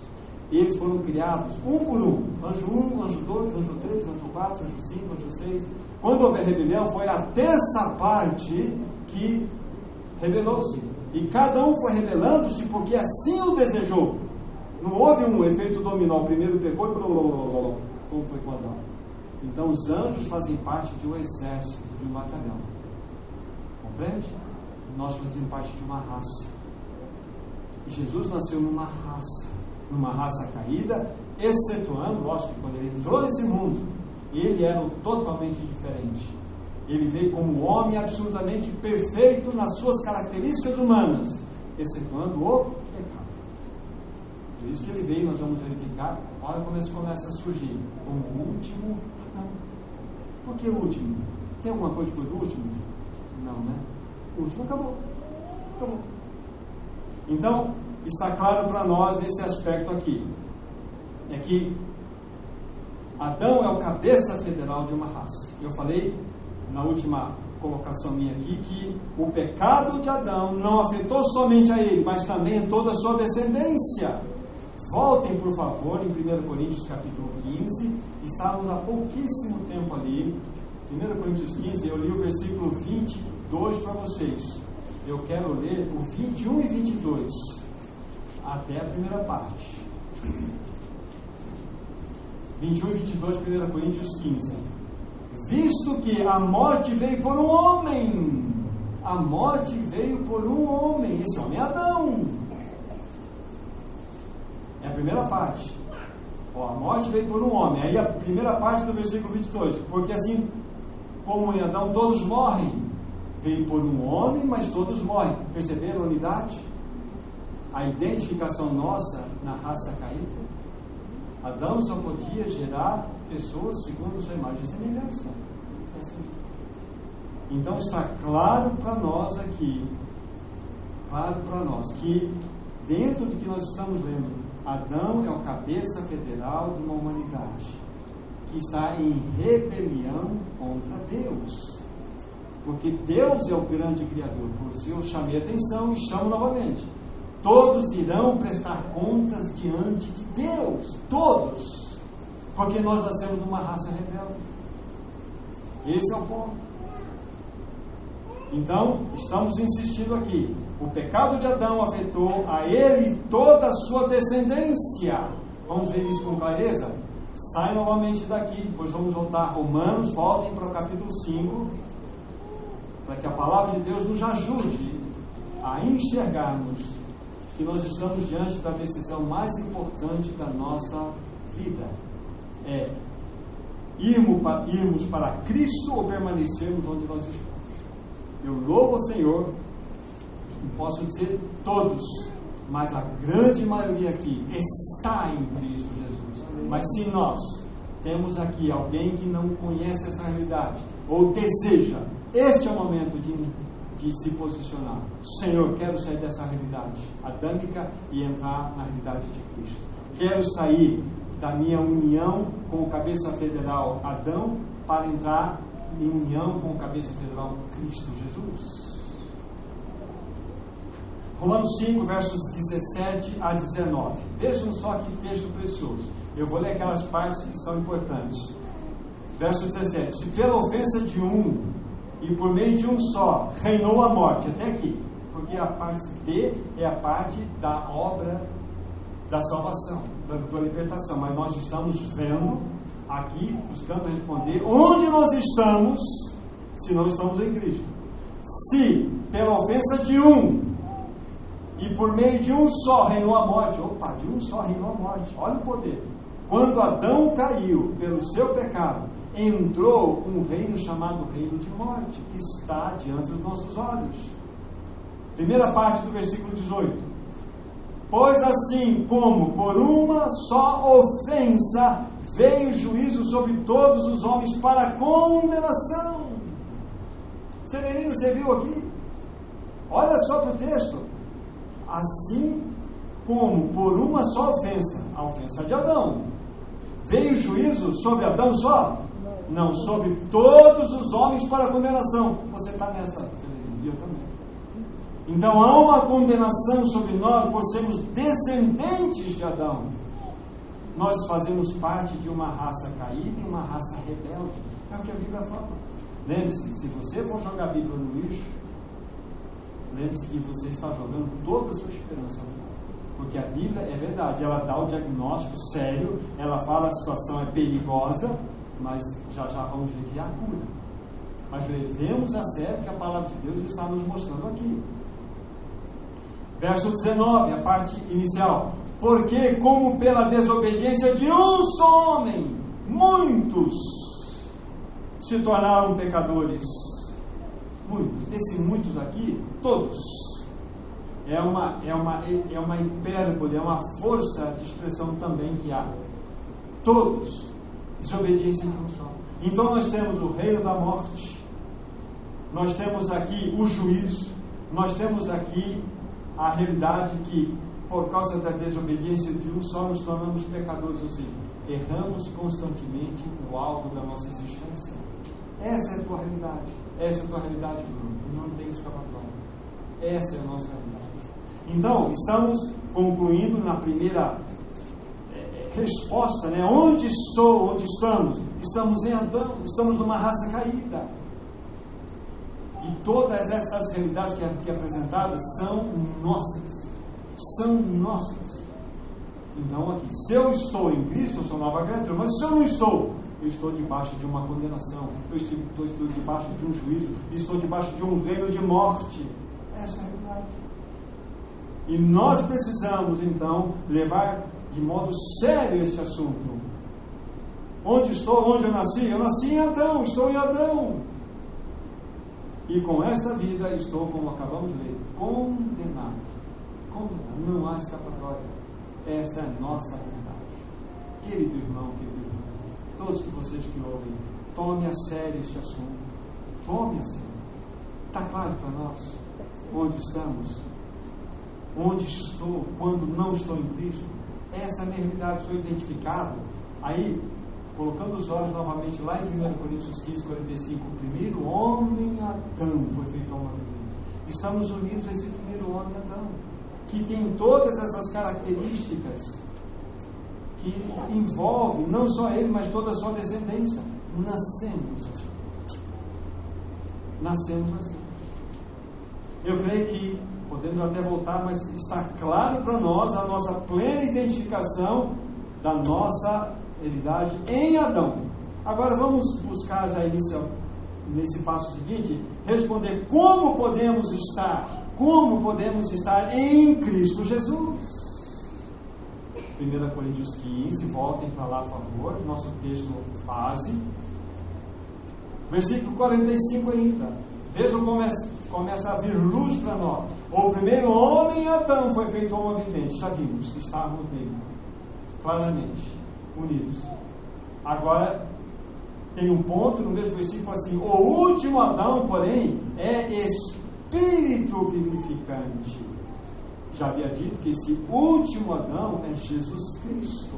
Eles foram criados um por um: anjo 1, um, anjo 2, anjo 3, anjo 4, anjo 5, anjo 6, quando houve rebelião, foi a terça parte que rebelou-se. E cada um foi rebelando-se porque assim o desejou. Não houve um efeito dominó. Primeiro pecou e como foi com Adão. Então os anjos fazem parte de um exército, de um batalhão. Compreende? Nós fazemos parte de uma raça. Jesus nasceu numa raça, numa raça caída, excetuando, lógico, quando ele entrou nesse mundo, ele era totalmente diferente. Ele veio como um homem absolutamente perfeito nas suas características humanas, excetuando o pecado. Por isso que ele veio, nós vamos verificar, olha como ele começa a surgir, como o último Adão. Por que o último? Tem alguma coisa do último? Não, né? O último acabou. Acabou. Então, está claro para nós esse aspecto aqui. É que Adão é o cabeça federal de uma raça. Eu falei na última colocação minha aqui que o pecado de Adão não afetou somente a ele, mas também toda a sua descendência. Voltem, por favor, em 1 Coríntios capítulo 15. Estávamos há pouquíssimo tempo ali. 1 Coríntios 15, eu li o versículo 22 para vocês. Eu quero ler o 21 e 22, até a primeira parte. 21 e 22, 1 Coríntios 15. Visto que a morte veio por um homem, a morte veio por um homem, esse homem é Adão. É a primeira parte. Ó, a morte veio por um homem. Aí a primeira parte do versículo 22. Porque assim como em Adão todos morrem, veio por um homem, mas todos morrem. Perceberam a unidade? A identificação nossa na raça caída? Adão só podia gerar pessoas segundo sua imagem e semelhança. É assim. Então está claro para nós aqui, claro para nós, que dentro do que nós estamos lendo, Adão é o cabeça federal de uma humanidade que está em rebelião contra Deus. Porque Deus é o grande Criador. Por isso eu chamei atenção e chamo novamente. Todos irão prestar contas diante de Deus. Todos. Porque nós nascemos uma raça rebelde. Esse é o ponto. Então, estamos insistindo aqui. O pecado de Adão afetou a ele e toda a sua descendência. Vamos ver isso com clareza? Sai novamente daqui, depois vamos voltar a Romanos, voltem para o capítulo 5, para que a palavra de Deus nos ajude a enxergarmos que nós estamos diante da decisão mais importante da nossa vida. É irmos para, Cristo ou permanecermos onde nós estamos. Eu louvo o Senhor, e posso dizer todos, mas a grande maioria aqui está em Cristo Jesus. Mas se nós temos aqui alguém que não conhece essa realidade, ou deseja, este é o momento de, de se posicionar. Senhor, quero sair dessa realidade adâmica e entrar na realidade de Cristo. Quero sair da minha união com o cabeça federal Adão para entrar em união com o cabeça federal Cristo Jesus. Romanos 5, versos 17 a 19. Vejam só que texto precioso. Eu vou ler aquelas partes que são importantes. Verso 17: Se pela ofensa de um e por meio de um só reinou a morte, até aqui, porque a parte B é a parte da obra da salvação, da, da libertação, mas nós estamos vendo aqui, buscando responder onde nós estamos se não estamos em Cristo. Se pela ofensa de um e por meio de um só reinou a morte. Opa, de um só reinou a morte. Olha o poder. Quando Adão caiu pelo seu pecado, entrou um reino chamado reino de morte, que está diante dos nossos olhos. Primeira parte do versículo 18. Pois assim como por uma só ofensa veio juízo sobre todos os homens para condenação. Severino, você viu aqui? Olha só para o texto assim como por uma só ofensa, a ofensa de Adão, veio juízo sobre Adão só? Não, sobre todos os homens para condenação. Você está nessa, eu também. Então há uma condenação sobre nós por sermos descendentes de Adão. Nós fazemos parte de uma raça caída e uma raça rebelde. É o que a Bíblia fala. Lembre-se, se você for jogar a Bíblia no lixo, lembre-se que você está jogando toda a sua esperança porque a Bíblia é verdade, ela dá o diagnóstico sério, ela fala a situação é perigosa, mas já já vamos ver que há cura. Mas levemos a sério que a palavra de Deus está nos mostrando aqui. Verso 19, a parte inicial. Porque, como pela desobediência de um só homem, muitos se tornaram pecadores muitos. Esses muitos aqui, todos. É uma, é uma, é uma hipérbole, é uma força de expressão também que há. Todos. Desobediência de só. Então nós temos o reino da morte, nós temos aqui o juízo, nós temos aqui a realidade que, por causa da desobediência de um só, nos tornamos pecadores, ou seja, erramos constantemente o alvo da nossa existência. Essa é a tua realidade. Essa é a tua realidade, Bruno. Não tem escapatória. Essa é a nossa realidade. Então, estamos concluindo na primeira resposta, né? Onde estou? Onde estamos? Estamos em Adão, estamos numa raça caída. que todas essas realidades que aqui apresentadas são nossas. São nossas. Então, aqui, se eu estou em Cristo, eu sou nova criatura, mas se eu não estou, eu estou debaixo de uma condenação, eu estou, estou debaixo de um juízo, estou debaixo de um reino de morte. Essa é a realidade. E nós precisamos, então, levar de modo sério esse assunto. Onde estou? Onde eu nasci? Eu nasci em Adão, estou em Adão. E com esta vida estou, como acabamos de ler, condenado. Condenado. Não há escapatória. Esta é a nossa verdade. Querido irmão, querido irmão, todos que vocês que ouvem, tome a sério este assunto. Tome a sério. Está claro para nós onde estamos? Onde estou quando não estou em Cristo? Essa realidade, sou identificado. Aí, colocando os olhos novamente lá em 1 Coríntios 15, 45, o primeiro homem Adão foi feito homem Estamos unidos a esse primeiro homem Adão, que tem todas essas características que envolvem não só ele, mas toda a sua descendência. Nascemos assim. Nascemos assim. Eu creio que, podemos até voltar, mas está claro para nós a nossa plena identificação da nossa realidade em Adão. Agora vamos buscar já inicial, nesse passo seguinte, responder como podemos estar, como podemos estar em Cristo Jesus. 1 Coríntios 15, voltem para lá, por favor, nosso texto base. Versículo 45 ainda. Vejam como é, começa a vir luz para nós. O primeiro homem, Adão, foi feito homem vivente. Vimos, estávamos nele. Claramente, unidos. Agora, tem um ponto no mesmo versículo assim: o último Adão, porém, é espírito vivificante. Já havia dito que esse último Adão é Jesus Cristo.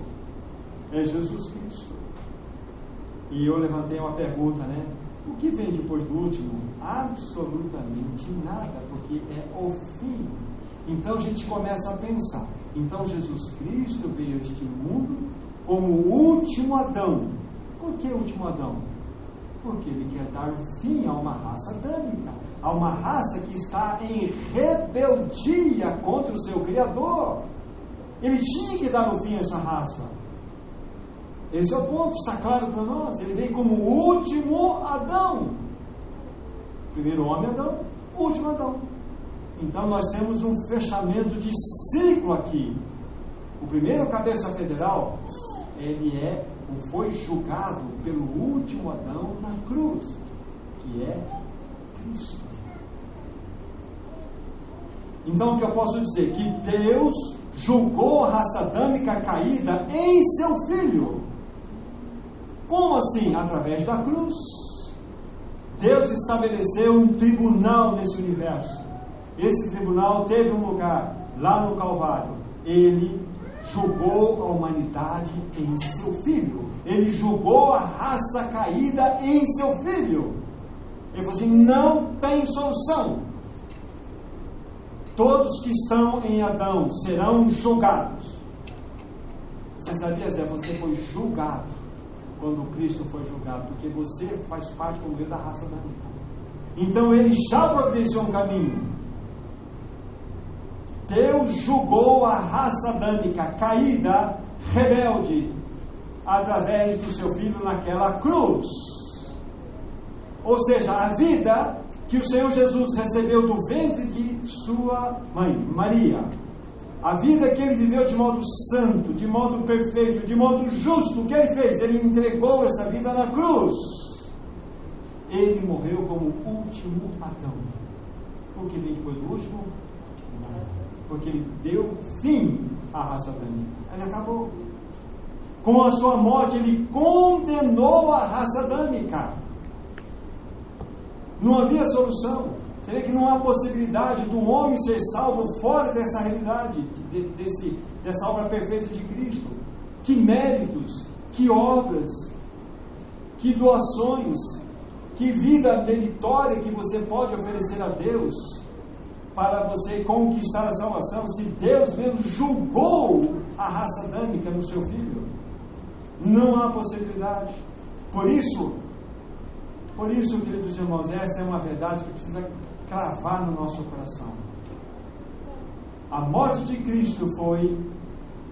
É Jesus Cristo. E eu levantei uma pergunta, né? O que vem depois do último? Absolutamente nada, porque é o fim. Então a gente começa a pensar. Então Jesus Cristo veio a este mundo como o último Adão. Por que o último Adão? Porque ele quer dar fim a uma raça adâmica, a uma raça que está em rebeldia contra o seu Criador. Ele tinha que dar o fim a essa raça. Esse é o ponto, está claro para nós. Ele veio como o último Adão. Primeiro homem Adão, último Adão. Então nós temos um fechamento de ciclo aqui. O primeiro cabeça federal ele é ou foi julgado pelo último Adão na cruz, que é Cristo. Então o que eu posso dizer? Que Deus julgou a raça adâmica caída em seu filho. Como assim? Através da cruz. Deus estabeleceu um tribunal nesse universo. Esse tribunal teve um lugar lá no Calvário. Ele julgou a humanidade em seu filho. Ele julgou a raça caída em seu filho. Ele falou assim: não tem solução. Todos que estão em Adão serão julgados. Você sabia, Zé? Você foi julgado quando Cristo foi julgado, porque você faz parte como da raça da vida. Então ele já providenciou um caminho. Deus julgou a raça adâmica caída, rebelde, através do seu filho naquela cruz. Ou seja, a vida que o Senhor Jesus recebeu do ventre de sua mãe, Maria. A vida que ele viveu de modo santo, de modo perfeito, de modo justo, o que ele fez? Ele entregou essa vida na cruz. Ele morreu como o último Adão. Por que vem depois do último? porque ele deu fim à raça adâmica. Ele acabou. Com a sua morte, ele condenou a raça adâmica. Não havia solução. Seria que não há possibilidade do homem ser salvo fora dessa realidade, desse, dessa obra perfeita de Cristo. Que méritos, que obras, que doações, que vida meritória que você pode oferecer a Deus para você conquistar a salvação se Deus mesmo julgou a raça adâmica no seu filho? Não há possibilidade. Por isso, Por isso, queridos irmãos, essa é uma verdade que precisa cravar no nosso coração. A morte de Cristo foi,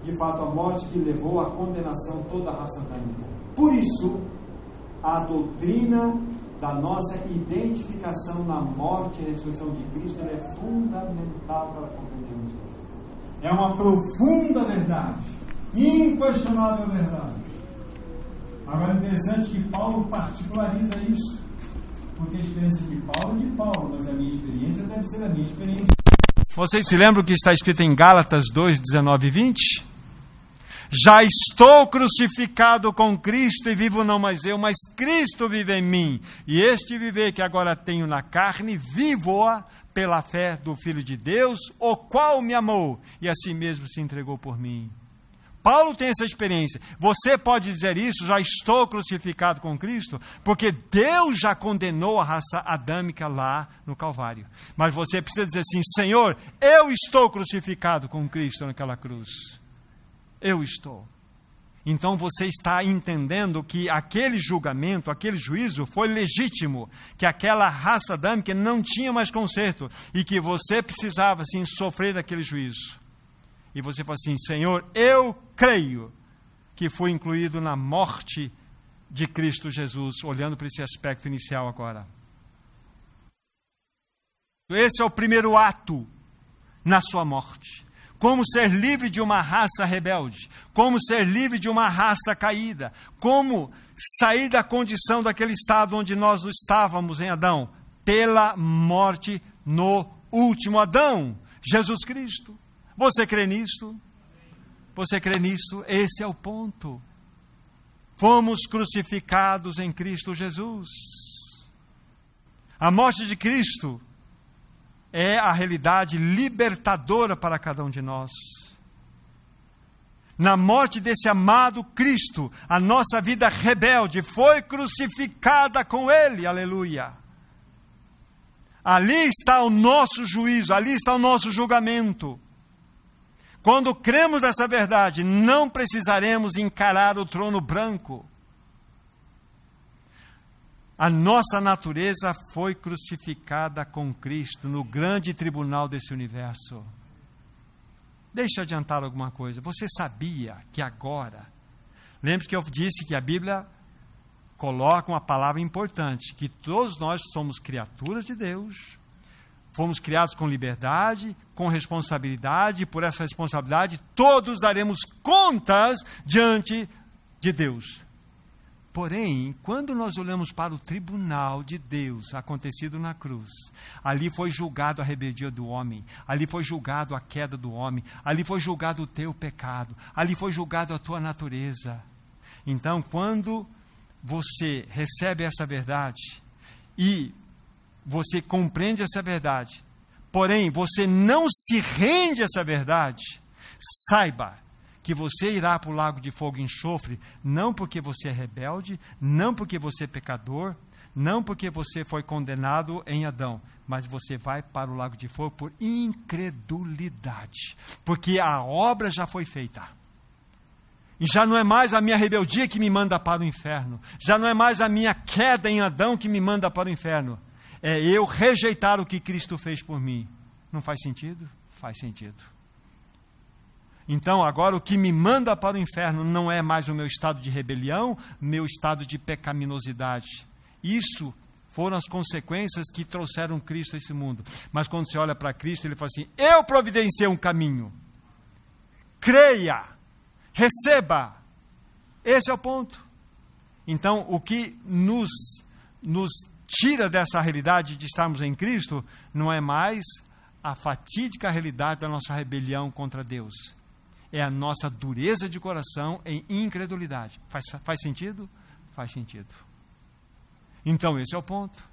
de fato, a morte que levou à condenação toda a raça humana. Por isso, a doutrina da nossa identificação na morte e ressurreição de Cristo é fundamental para compreendermos. É uma profunda verdade, inquestionável verdade. Agora é interessante que Paulo particulariza isso, porque a experiência de Paulo é de Paulo, mas a minha experiência deve ser a minha experiência. Vocês se lembram que está escrito em Gálatas 2, 19 e 20? Já estou crucificado com Cristo e vivo não mais eu, mas Cristo vive em mim. E este viver que agora tenho na carne, vivo-a pela fé do Filho de Deus, o qual me amou e a si mesmo se entregou por mim. Paulo tem essa experiência. Você pode dizer isso, já estou crucificado com Cristo, porque Deus já condenou a raça adâmica lá no Calvário. Mas você precisa dizer assim: Senhor, eu estou crucificado com Cristo naquela cruz eu estou. Então você está entendendo que aquele julgamento, aquele juízo foi legítimo, que aquela raça adâmica não tinha mais conserto e que você precisava sim sofrer aquele juízo. E você fala assim: Senhor, eu creio que fui incluído na morte de Cristo Jesus, olhando para esse aspecto inicial agora. Esse é o primeiro ato na sua morte como ser livre de uma raça rebelde, como ser livre de uma raça caída, como sair da condição daquele estado onde nós estávamos em Adão, pela morte no último Adão, Jesus Cristo. Você crê nisto? Você crê nisso? Esse é o ponto. Fomos crucificados em Cristo Jesus. A morte de Cristo é a realidade libertadora para cada um de nós. Na morte desse amado Cristo, a nossa vida rebelde foi crucificada com Ele, aleluia. Ali está o nosso juízo, ali está o nosso julgamento. Quando cremos nessa verdade, não precisaremos encarar o trono branco a nossa natureza foi crucificada com Cristo no grande tribunal desse universo. Deixa eu adiantar alguma coisa. Você sabia que agora, lembre-se que eu disse que a Bíblia coloca uma palavra importante, que todos nós somos criaturas de Deus, fomos criados com liberdade, com responsabilidade, e por essa responsabilidade todos daremos contas diante de Deus. Porém, quando nós olhamos para o tribunal de Deus acontecido na cruz, ali foi julgado a rebeldia do homem, ali foi julgado a queda do homem, ali foi julgado o teu pecado, ali foi julgado a tua natureza. Então, quando você recebe essa verdade e você compreende essa verdade, porém você não se rende a essa verdade, saiba que você irá para o lago de fogo e enxofre, não porque você é rebelde, não porque você é pecador, não porque você foi condenado em Adão, mas você vai para o lago de fogo por incredulidade, porque a obra já foi feita. E já não é mais a minha rebeldia que me manda para o inferno, já não é mais a minha queda em Adão que me manda para o inferno, é eu rejeitar o que Cristo fez por mim. Não faz sentido? Faz sentido. Então, agora o que me manda para o inferno não é mais o meu estado de rebelião, meu estado de pecaminosidade. Isso foram as consequências que trouxeram Cristo a esse mundo. Mas quando você olha para Cristo, ele fala assim: Eu providenciei um caminho. Creia, receba. Esse é o ponto. Então, o que nos, nos tira dessa realidade de estarmos em Cristo não é mais a fatídica realidade da nossa rebelião contra Deus é a nossa dureza de coração em incredulidade. Faz, faz sentido? Faz sentido. Então, esse é o ponto.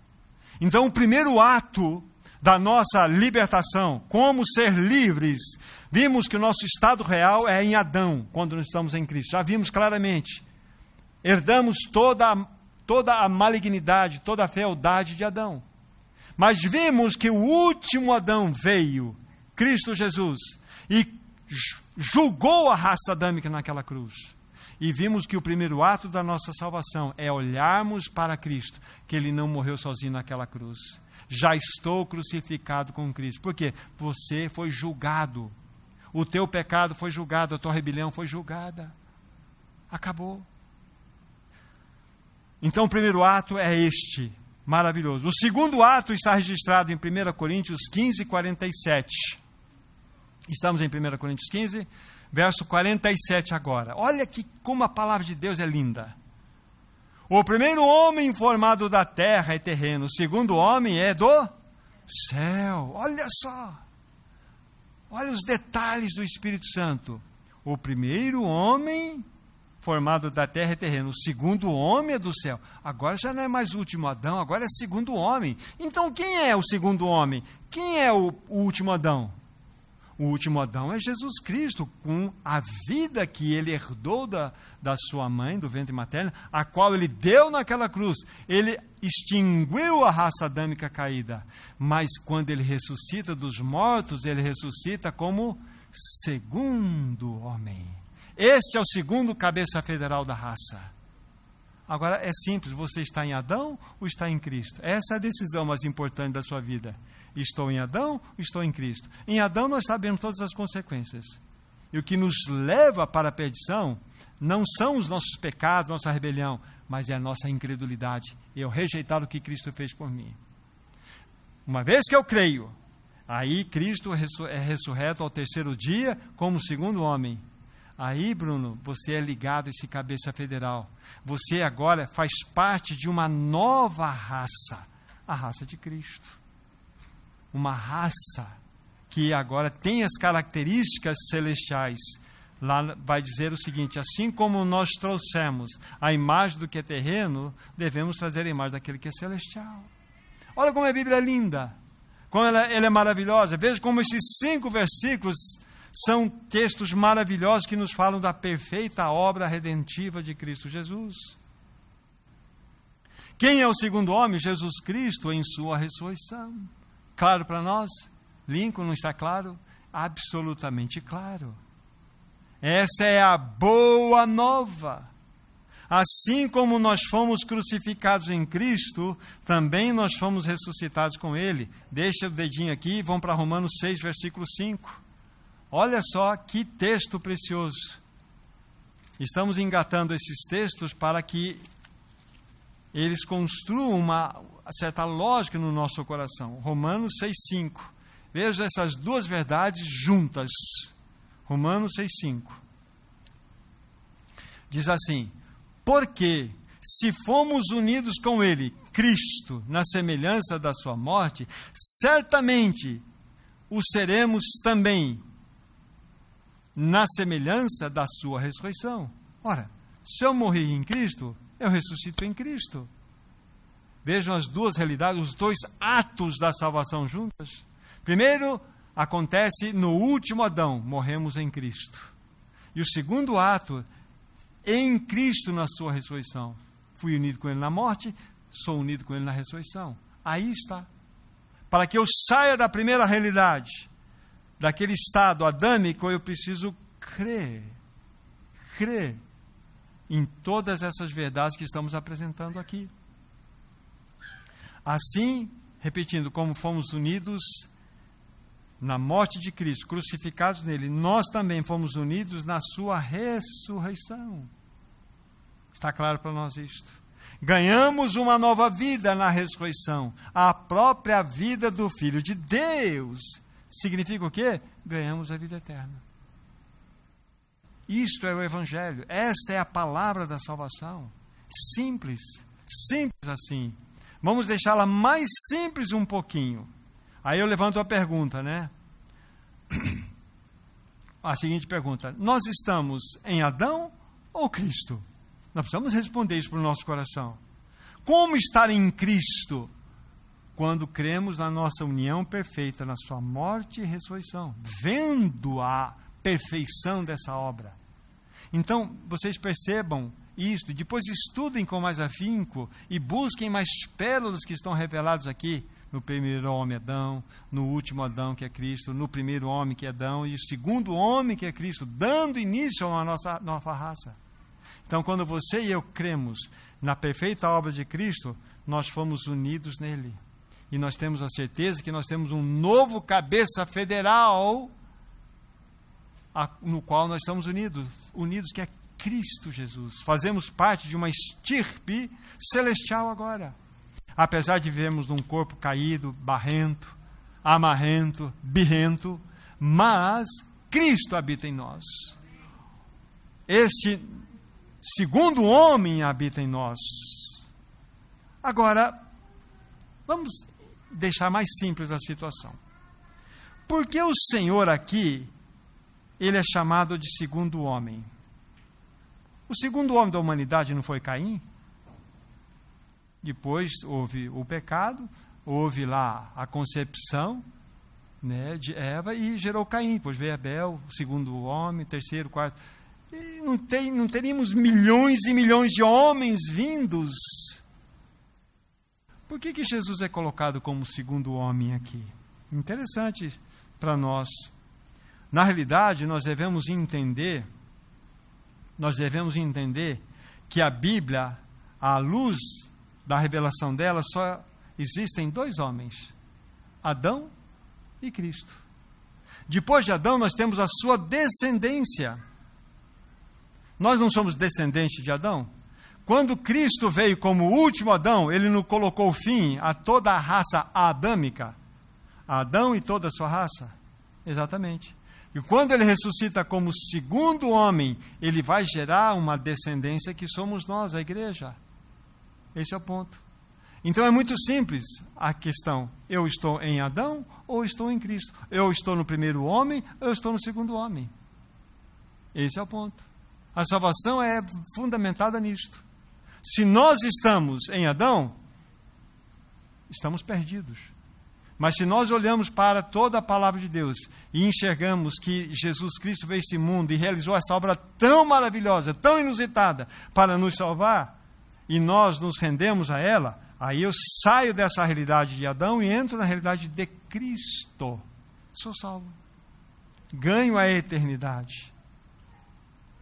Então, o primeiro ato da nossa libertação, como ser livres, vimos que o nosso estado real é em Adão, quando nós estamos em Cristo. Já vimos claramente. Herdamos toda, toda a malignidade, toda a fealdade de Adão. Mas vimos que o último Adão veio, Cristo Jesus, e julgou a raça adâmica naquela cruz. E vimos que o primeiro ato da nossa salvação é olharmos para Cristo, que ele não morreu sozinho naquela cruz. Já estou crucificado com Cristo. Por quê? Você foi julgado. O teu pecado foi julgado, a tua rebelião foi julgada. Acabou. Então o primeiro ato é este, maravilhoso. O segundo ato está registrado em 1 Coríntios 15, 47. Estamos em 1 Coríntios 15, verso 47 agora. Olha que como a palavra de Deus é linda. O primeiro homem formado da terra é terreno, o segundo homem é do céu. Olha só. Olha os detalhes do Espírito Santo. O primeiro homem formado da terra e terreno. O segundo homem é do céu. Agora já não é mais o último Adão, agora é segundo homem. Então quem é o segundo homem? Quem é o, o último Adão? O último Adão é Jesus Cristo, com a vida que ele herdou da, da sua mãe, do ventre materno, a qual ele deu naquela cruz. Ele extinguiu a raça adâmica caída. Mas quando ele ressuscita dos mortos, ele ressuscita como segundo homem. Este é o segundo cabeça federal da raça. Agora é simples: você está em Adão ou está em Cristo? Essa é a decisão mais importante da sua vida. Estou em Adão ou estou em Cristo? Em Adão nós sabemos todas as consequências. E o que nos leva para a perdição não são os nossos pecados, nossa rebelião, mas é a nossa incredulidade. Eu rejeitar o que Cristo fez por mim. Uma vez que eu creio, aí Cristo é ressurreto ao terceiro dia como segundo homem. Aí, Bruno, você é ligado a esse cabeça federal. Você agora faz parte de uma nova raça, a raça de Cristo. Uma raça que agora tem as características celestiais. Lá vai dizer o seguinte: assim como nós trouxemos a imagem do que é terreno, devemos trazer a imagem daquele que é celestial. Olha como a Bíblia é linda, como ela, ela é maravilhosa. Veja como esses cinco versículos são textos maravilhosos que nos falam da perfeita obra redentiva de Cristo Jesus. Quem é o segundo homem? Jesus Cristo em sua ressurreição. Claro para nós? Lincoln não está claro? Absolutamente claro. Essa é a boa nova. Assim como nós fomos crucificados em Cristo, também nós fomos ressuscitados com Ele. Deixa o dedinho aqui, vamos para Romanos 6, versículo 5. Olha só que texto precioso. Estamos engatando esses textos para que eles construam uma certa lógica no nosso coração. Romanos 6,5. Veja essas duas verdades juntas. Romanos 6,5. Diz assim: Porque se fomos unidos com Ele, Cristo, na semelhança da Sua morte, certamente o seremos também na semelhança da sua ressurreição. Ora, se eu morri em Cristo, eu ressuscito em Cristo. Vejam as duas realidades, os dois atos da salvação juntas. Primeiro, acontece no último Adão, morremos em Cristo. E o segundo ato, em Cristo na sua ressurreição. Fui unido com Ele na morte, sou unido com Ele na ressurreição. Aí está. Para que eu saia da primeira realidade daquele estado adâmico, eu preciso crer. Crer em todas essas verdades que estamos apresentando aqui. Assim, repetindo, como fomos unidos na morte de Cristo, crucificados nele, nós também fomos unidos na sua ressurreição. Está claro para nós isto? Ganhamos uma nova vida na ressurreição, a própria vida do Filho de Deus significa o quê? Ganhamos a vida eterna. Isto é o Evangelho, esta é a palavra da salvação. Simples, simples assim. Vamos deixá-la mais simples um pouquinho. Aí eu levanto a pergunta, né? A seguinte pergunta: Nós estamos em Adão ou Cristo? Nós precisamos responder isso para o nosso coração. Como estar em Cristo? Quando cremos na nossa união perfeita, na sua morte e ressurreição, vendo a perfeição dessa obra. Então, vocês percebam isto, depois estudem com mais afinco e busquem mais pérolas que estão reveladas aqui no primeiro homem Adão, no último Adão que é Cristo, no primeiro homem que é Adão e o segundo homem que é Cristo, dando início uma nossa nova raça. Então, quando você e eu cremos na perfeita obra de Cristo, nós fomos unidos nele. E nós temos a certeza que nós temos um novo cabeça federal no qual nós estamos unidos, unidos que é Cristo Jesus. Fazemos parte de uma estirpe celestial agora. Apesar de vivermos num corpo caído, barrento, amarrento, birrento, mas Cristo habita em nós. Este segundo homem habita em nós. Agora, vamos deixar mais simples a situação. Porque o Senhor aqui, ele é chamado de segundo homem. O segundo homem da humanidade não foi Caim? Depois houve o pecado, houve lá a concepção né, de Eva e gerou Caim. Depois veio Abel, o segundo homem, terceiro, quarto. E não, tem, não teríamos milhões e milhões de homens vindos. Por que, que Jesus é colocado como segundo homem aqui? Interessante para nós. Na realidade, nós devemos entender, nós devemos entender que a Bíblia, à luz da revelação dela, só existem dois homens: Adão e Cristo. Depois de Adão, nós temos a sua descendência. Nós não somos descendentes de Adão? Quando Cristo veio como último Adão, ele não colocou fim a toda a raça adâmica. Adão e toda a sua raça. Exatamente. E quando ele ressuscita como segundo homem, ele vai gerar uma descendência que somos nós, a igreja. Esse é o ponto. Então é muito simples a questão: eu estou em Adão ou estou em Cristo? Eu estou no primeiro homem ou eu estou no segundo homem? Esse é o ponto. A salvação é fundamentada nisto. Se nós estamos em Adão, estamos perdidos. Mas se nós olhamos para toda a palavra de Deus e enxergamos que Jesus Cristo veio este mundo e realizou essa obra tão maravilhosa, tão inusitada para nos salvar, e nós nos rendemos a ela, Aí eu saio dessa realidade de Adão e entro na realidade de Cristo. Sou salvo. Ganho a eternidade.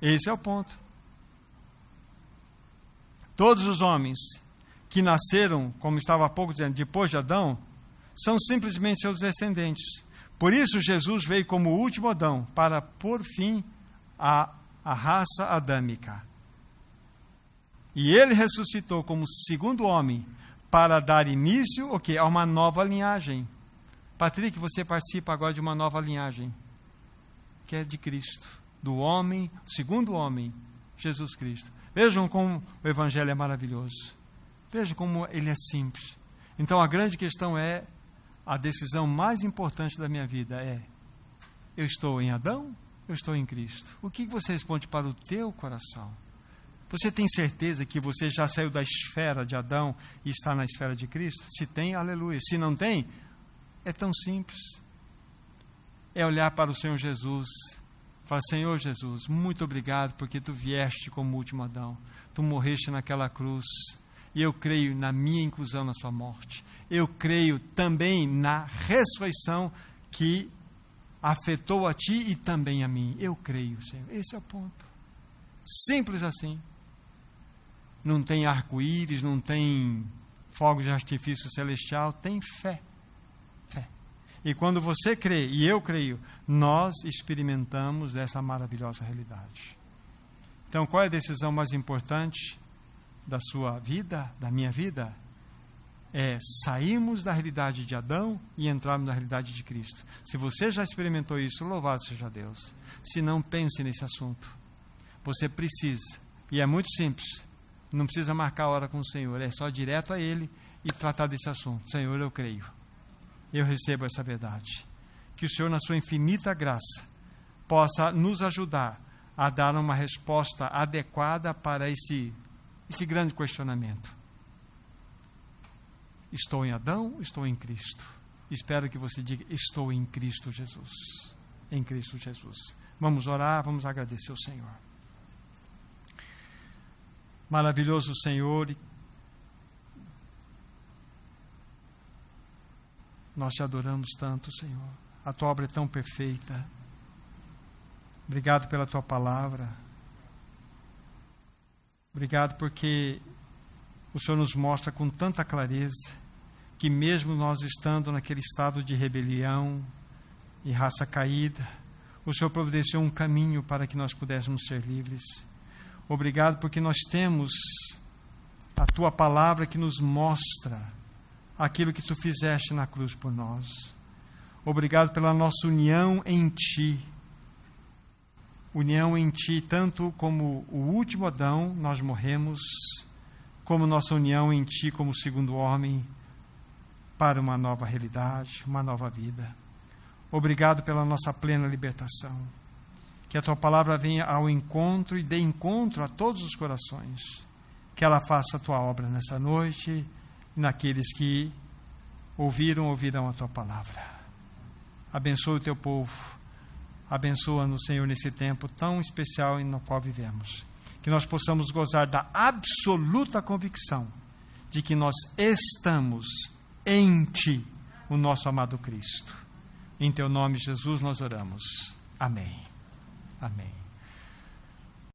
Esse é o ponto. Todos os homens que nasceram, como estava há pouco dizendo, depois de Adão, são simplesmente seus descendentes. Por isso Jesus veio como o último Adão, para pôr fim à, à raça adâmica. E ele ressuscitou como segundo homem para dar início o okay, a uma nova linhagem. Patrick, você participa agora de uma nova linhagem, que é de Cristo, do homem, segundo homem, Jesus Cristo. Vejam como o Evangelho é maravilhoso. Vejam como ele é simples. Então a grande questão é: a decisão mais importante da minha vida é: eu estou em Adão? Eu estou em Cristo. O que você responde para o teu coração? Você tem certeza que você já saiu da esfera de Adão e está na esfera de Cristo? Se tem, aleluia. Se não tem, é tão simples. É olhar para o Senhor Jesus. Falar, Senhor Jesus, muito obrigado porque tu vieste como último Adão. Tu morreste naquela cruz. E eu creio na minha inclusão na sua morte. Eu creio também na ressurreição que afetou a ti e também a mim. Eu creio, Senhor. Esse é o ponto. Simples assim não tem arco-íris, não tem fogos de artifício celestial, tem. Fé. E quando você crê, e eu creio, nós experimentamos essa maravilhosa realidade. Então, qual é a decisão mais importante da sua vida, da minha vida? É sairmos da realidade de Adão e entrarmos na realidade de Cristo. Se você já experimentou isso, louvado seja Deus. Se não, pense nesse assunto. Você precisa, e é muito simples, não precisa marcar hora com o Senhor, é só direto a Ele e tratar desse assunto. Senhor, eu creio. Eu recebo essa verdade. Que o Senhor, na sua infinita graça, possa nos ajudar a dar uma resposta adequada para esse, esse grande questionamento. Estou em Adão, estou em Cristo. Espero que você diga: Estou em Cristo Jesus. Em Cristo Jesus. Vamos orar, vamos agradecer ao Senhor. Maravilhoso Senhor, nós te adoramos tanto, Senhor. A tua obra é tão perfeita. Obrigado pela tua palavra. Obrigado porque o Senhor nos mostra com tanta clareza que, mesmo nós estando naquele estado de rebelião e raça caída, o Senhor providenciou um caminho para que nós pudéssemos ser livres. Obrigado porque nós temos a tua palavra que nos mostra aquilo que tu fizeste na cruz por nós. Obrigado pela nossa união em ti. União em ti, tanto como o último Adão, nós morremos, como nossa união em ti, como segundo homem, para uma nova realidade, uma nova vida. Obrigado pela nossa plena libertação. Que a tua palavra venha ao encontro e dê encontro a todos os corações. Que ela faça a tua obra nessa noite e naqueles que ouviram, ouvirão a tua palavra. Abençoa o teu povo. Abençoa-nos, Senhor, nesse tempo tão especial no qual vivemos. Que nós possamos gozar da absoluta convicção de que nós estamos em Ti, o nosso amado Cristo. Em teu nome, Jesus, nós oramos. Amém. Amém.